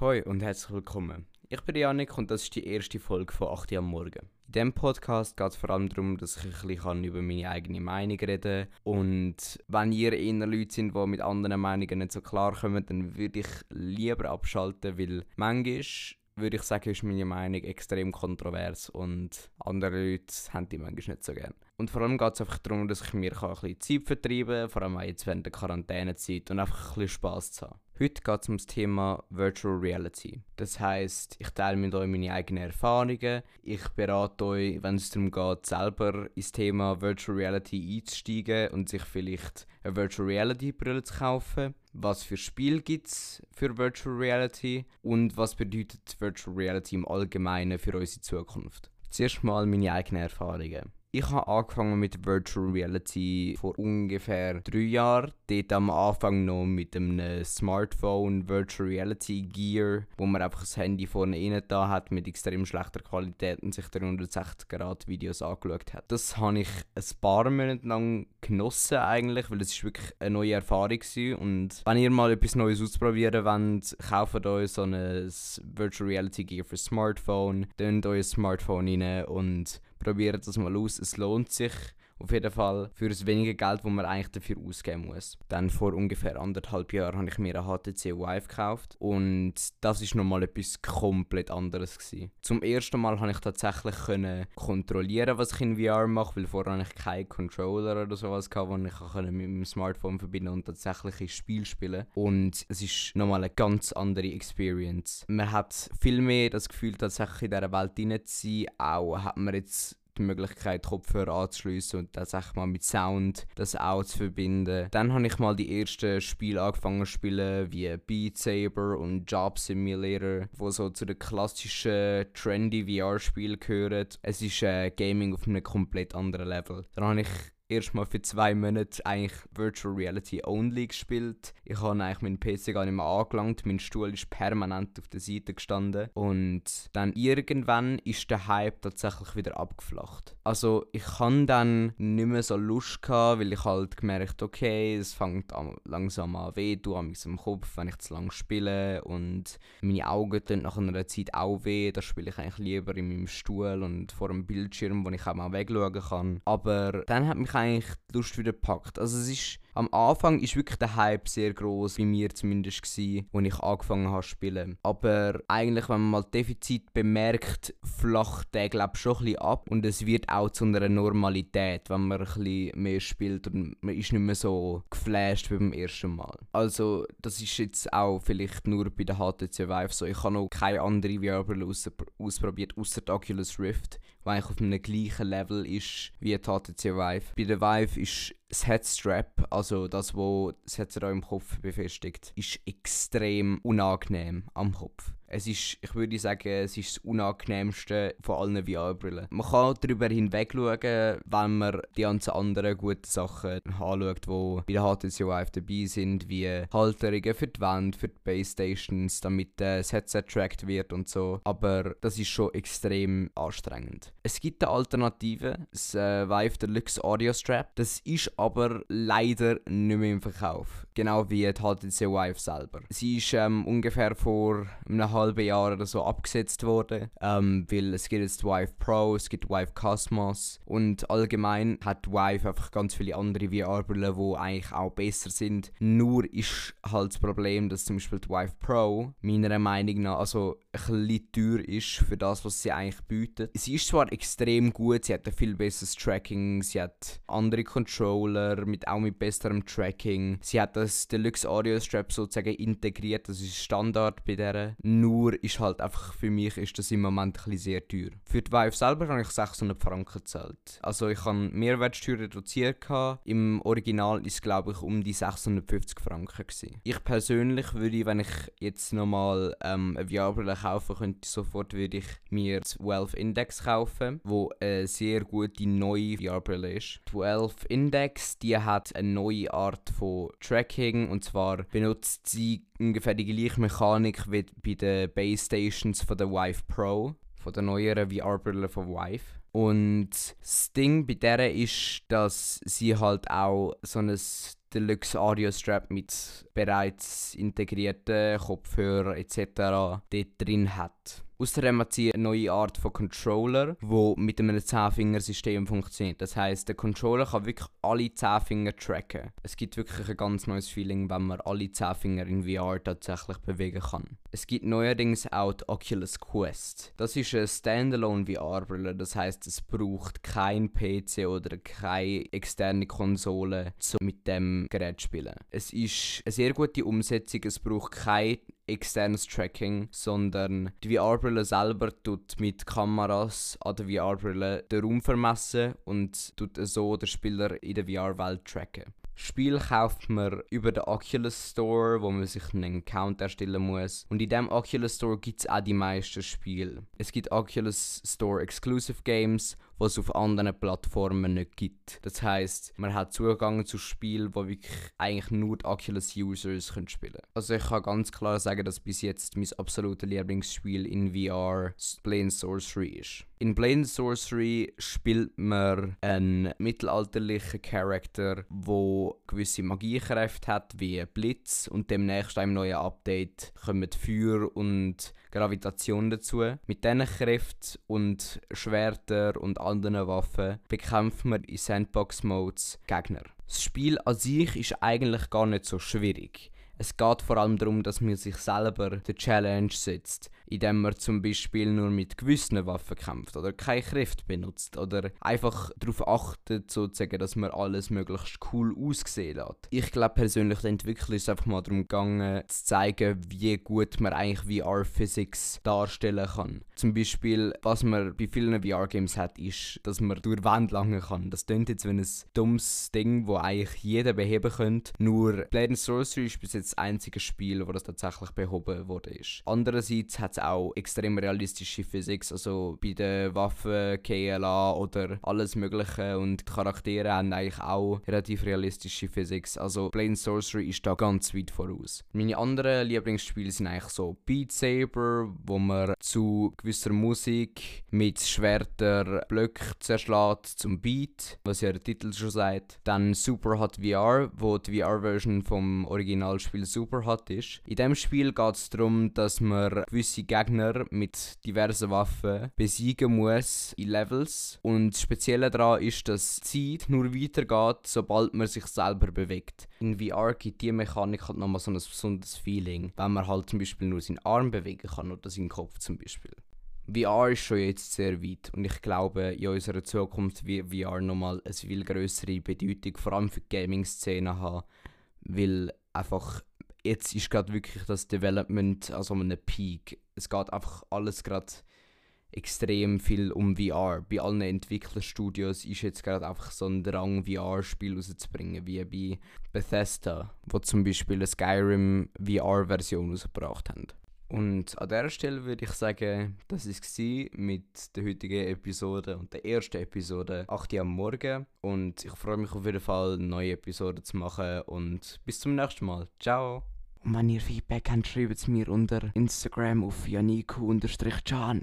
Hoi und herzlich willkommen. Ich bin Janik und das ist die erste Folge von 8 Uhr am Morgen. In diesem Podcast geht es vor allem darum, dass ich ein bisschen über meine eigene Meinung reden kann. Und wenn ihr eher Leute sind, die mit anderen Meinungen nicht so klar kommen, dann würde ich lieber abschalten, weil manchmal würde ich sagen, ist meine Meinung extrem kontrovers und andere Leute haben die manchmal nicht so gern. Und vor allem geht es einfach darum, dass ich mir ein bisschen Zeit vertreiben kann, vor allem auch jetzt während der Quarantänezeit und einfach ein bisschen Spass zu haben. Heute geht es um das Thema Virtual Reality. Das heißt, ich teile mit euch meine eigenen Erfahrungen. Ich berate euch, wenn es darum geht, selber ins Thema Virtual Reality einzusteigen und sich vielleicht eine Virtual Reality Brille zu kaufen. Was für Spiele gibt es für Virtual Reality und was bedeutet Virtual Reality im Allgemeinen für unsere Zukunft? Zuerst mal meine eigenen Erfahrungen. Ich habe angefangen mit Virtual Reality vor ungefähr drei Jahren. Dort am Anfang noch mit einem Smartphone Virtual Reality Gear, wo man einfach das Handy vorne rein da hat mit extrem schlechter Qualität und sich 360 Grad Videos angeschaut hat. Das habe ich ein paar Monate lang genossen eigentlich, weil es wirklich eine neue Erfahrung war. Und wenn ihr mal etwas Neues ausprobieren wollt, kauft euch so ein Virtual Reality Gear für Smartphone, tönt euer Smartphone rein und probiert das mal aus. Es lohnt sich auf jeden Fall für das wenige Geld, das man eigentlich dafür ausgeben muss. Dann vor ungefähr anderthalb Jahren habe ich mir eine HTC Vive gekauft und das ist nochmal etwas komplett anderes gewesen. Zum ersten Mal habe ich tatsächlich können kontrollieren, was ich in VR mache, weil vorher habe ich keinen Controller oder sowas gehabt, den ich mit meinem Smartphone verbinden und tatsächlich ein Spiel spielen. Und es ist nochmal eine ganz andere Experience. Man hat viel mehr das Gefühl, tatsächlich in dieser Welt drin zu sein. Auch hat man jetzt die Möglichkeit, Kopfhörer anzuschliessen und tatsächlich mal mit Sound das auch zu verbinden. Dann habe ich mal die ersten Spiele angefangen zu spielen, wie Beat Saber und Job Simulator, wo so zu den klassischen trendy VR-Spielen gehören. Es ist äh, Gaming auf einem komplett anderen Level. Dann habe ich erstmal für zwei Monate eigentlich Virtual Reality Only gespielt. Ich habe eigentlich meinen PC gar nicht mehr angelangt, mein Stuhl ist permanent auf der Seite gestanden und dann irgendwann ist der Hype tatsächlich wieder abgeflacht. Also ich hatte dann nicht mehr so Lust gehabt, weil ich halt gemerkt, okay, es fängt an, langsam an weh, du am Kopf, wenn ich zu lange spiele und meine Augen tun nach einer Zeit auch weh, da spiele ich eigentlich lieber in meinem Stuhl und vor einem Bildschirm, wo ich auch mal wegschauen kann. Aber dann hat mich eigentlich die Lust wieder gepackt. Also es ist, am Anfang ist wirklich der Hype sehr groß bei mir zumindest gewesen, als ich angefangen habe zu spielen. Aber eigentlich, wenn man mal Defizit bemerkt, flacht der glaube schon ein bisschen ab und es wird auch zu einer Normalität, wenn man ein bisschen mehr spielt und man ist nicht mehr so geflasht wie beim ersten Mal. Also das ist jetzt auch vielleicht nur bei der HTC Vive so. Ich habe noch keine andere VR-Brille ausprobiert, außer der Oculus Rift, die eigentlich auf einem gleichen Level ist wie die HTC Vive. Bei der Vive ist das Headstrap, also das, wo das Headset im Kopf befestigt, ist extrem unangenehm am Kopf. Es ist, ich würde sagen, es ist das unangenehmste von allen VR-Brillen. Man kann darüber hinweg schauen, wenn man die ganzen anderen guten Sachen anschaut, die bei der HTC Vive dabei sind, wie Halterungen für die Wand, für die Base Stations, damit das Headset tracked wird und so. Aber das ist schon extrem anstrengend. Es gibt eine Alternative, das äh, Vive Deluxe Audio Strap. Das ist aber leider nicht mehr im Verkauf. Genau wie die HTC Vive selber. Sie ist ähm, ungefähr vor einem halben Jahr oder so abgesetzt worden, ähm, weil es gibt jetzt Vive Pro, es gibt Vive Cosmos und allgemein hat Vive einfach ganz viele andere VR-Brillen, die eigentlich auch besser sind. Nur ist halt das Problem, dass zum Beispiel die Vive Pro meiner Meinung nach also ein bisschen teuer ist für das, was sie eigentlich bietet. Sie ist zwar extrem gut, sie hat ein viel besseres Tracking, sie hat andere Controller mit auch mit besserem Tracking, sie hat das Deluxe Audio Strap sozusagen integriert, das ist Standard bei der. Nur ist halt einfach für mich ist das im Moment ein sehr teuer. Für die Vive selber habe ich 600 Franken gezahlt. Also ich habe Mehrwertsteuer reduziert. Gehabt. Im Original ist glaube ich um die 650 Franken. Gewesen. Ich persönlich würde, wenn ich jetzt nochmal ähm, eine VR-Brille kaufen könnte, sofort würde ich mir das Wealth Index kaufen, wo eine sehr gute neue VR-Brille ist. Die Wealth Index, die hat eine neue Art von Tracking und zwar benutzt sie ungefähr die gleiche Mechanik wie bei den Base Stations von der Vive Pro, von der neueren VR-Brille von Vive. Und das Ding bei der ist, dass sie halt auch so ein Deluxe Audio Strap mit bereits integrierten Kopfhörern etc. dort drin hat. Außerdem hat sie eine neue Art von Controller, wo mit einem 10-Finger-System funktioniert. Das heißt, der Controller kann wirklich alle 10 Finger tracken. Es gibt wirklich ein ganz neues Feeling, wenn man alle 10 Finger in VR tatsächlich bewegen kann. Es gibt neuerdings auch die Oculus Quest. Das ist eine Standalone VR-Brille, das heißt, es braucht kein PC oder keine externe Konsole, um mit dem Gerät zu spielen. Es ist eine sehr gute Umsetzung, es braucht kein externes Tracking, sondern die VR-Brille selber tut mit Kameras an der VR-Brille den Raum vermessen und tut so den Spieler in der VR-Welt tracken. Spiel kauft man über den Oculus Store, wo man sich einen Account erstellen muss. Und in diesem Oculus Store gibt es auch die meisten Spiele. Es gibt Oculus Store Exclusive Games was es auf anderen Plattformen nicht gibt. Das heißt, man hat Zugang zu Spielen, wo wirklich eigentlich nur die Oculus-Users spielen können. Also ich kann ganz klar sagen, dass bis jetzt mein absolutes Lieblingsspiel in VR Blade Sorcery ist. In Blade Sorcery spielt man einen mittelalterlichen Charakter, wo gewisse Magiekräfte hat, wie Blitz und demnächst einem neuen Update kommen Feuer und Gravitation dazu. Mit diesen Kräften und Schwerter und anderen Waffen bekämpft man in Sandbox-Modes Gegner. Das Spiel an sich ist eigentlich gar nicht so schwierig. Es geht vor allem darum, dass man sich selber die Challenge setzt, indem man zum Beispiel nur mit gewissen Waffen kämpft oder keine Kräfte benutzt oder einfach darauf achtet, sozusagen, dass man alles möglichst cool aussehen lässt. Ich glaube persönlich, der Entwickler ist einfach mal darum gegangen, zu zeigen, wie gut man eigentlich VR-Physics darstellen kann. Zum Beispiel, was man bei vielen VR-Games hat, ist, dass man durch Wände langen kann. Das klingt jetzt wie ein dummes Ding, wo eigentlich jeder beheben könnte. Nur Blade Sorcery ist bis jetzt das einzige Spiel, wo das tatsächlich behoben wurde. Andererseits hat es auch extrem realistische Physik, also bei den Waffen, KLA oder alles Mögliche und die Charaktere haben eigentlich auch relativ realistische Physik. Also Plain Sorcery ist da ganz weit voraus. Meine anderen Lieblingsspiele sind eigentlich so Beat Saber, wo man zu gewisser Musik mit Schwerter Blöcke zerschlägt zum Beat, was ja der Titel schon sagt. Dann Super Hot VR, wo die VR-Version vom Originalspiel Spiel super hot ist. In dem Spiel geht es darum, dass man gewisse Gegner mit diversen Waffen besiegen muss in Levels. Und das Spezielle daran ist, dass die Zeit nur weitergeht, sobald man sich selber bewegt. In VR gibt die Mechanik halt nochmal so ein besonderes Feeling, wenn man halt zum Beispiel nur seinen Arm bewegen kann oder seinen Kopf zum Beispiel. VR ist schon jetzt sehr weit und ich glaube, in unserer Zukunft wird VR nochmal eine viel größere Bedeutung, vor allem für die Gaming-Szene haben, weil einfach jetzt ist gerade wirklich das Development also an einem Peak. Es geht einfach alles gerade extrem viel um VR. Bei allen Entwicklerstudios ist jetzt gerade einfach so ein Drang, VR-Spiel rauszubringen, wie bei Bethesda, wo zum Beispiel eine Skyrim VR-Version rausgebracht haben. Und an dieser Stelle würde ich sagen, das war es mit der heutigen Episode und der ersten Episode 8 Uhr am Morgen. Und ich freue mich auf jeden Fall, neue Episode zu machen. Und bis zum nächsten Mal. Ciao! Und wenn ihr Feedback habt, schreibt es mir unter Instagram auf janiku-can.